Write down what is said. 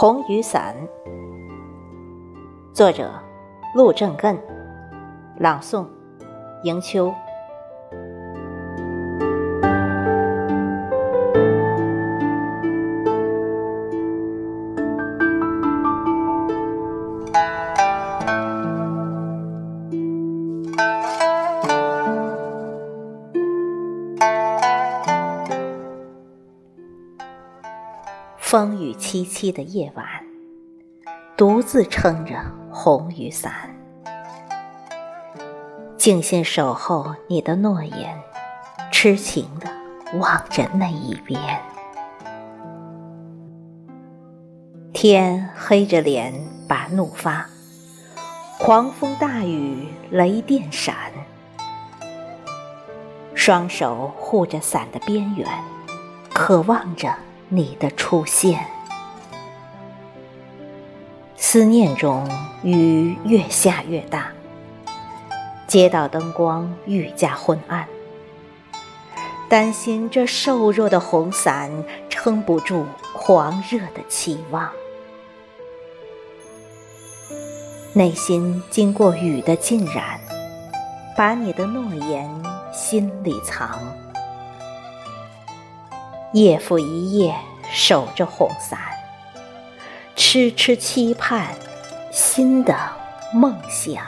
红雨伞，作者：陆正艮，朗诵：迎秋。风雨凄凄的夜晚，独自撑着红雨伞，静心守候你的诺言，痴情的望着那一边。天黑着脸把怒发，狂风大雨雷电闪，双手护着伞的边缘，渴望着。你的出现，思念中雨越下越大，街道灯光愈加昏暗，担心这瘦弱的红伞撑不住狂热的期望，内心经过雨的浸染，把你的诺言心里藏。夜复一夜守着红伞，痴痴期盼新的梦想。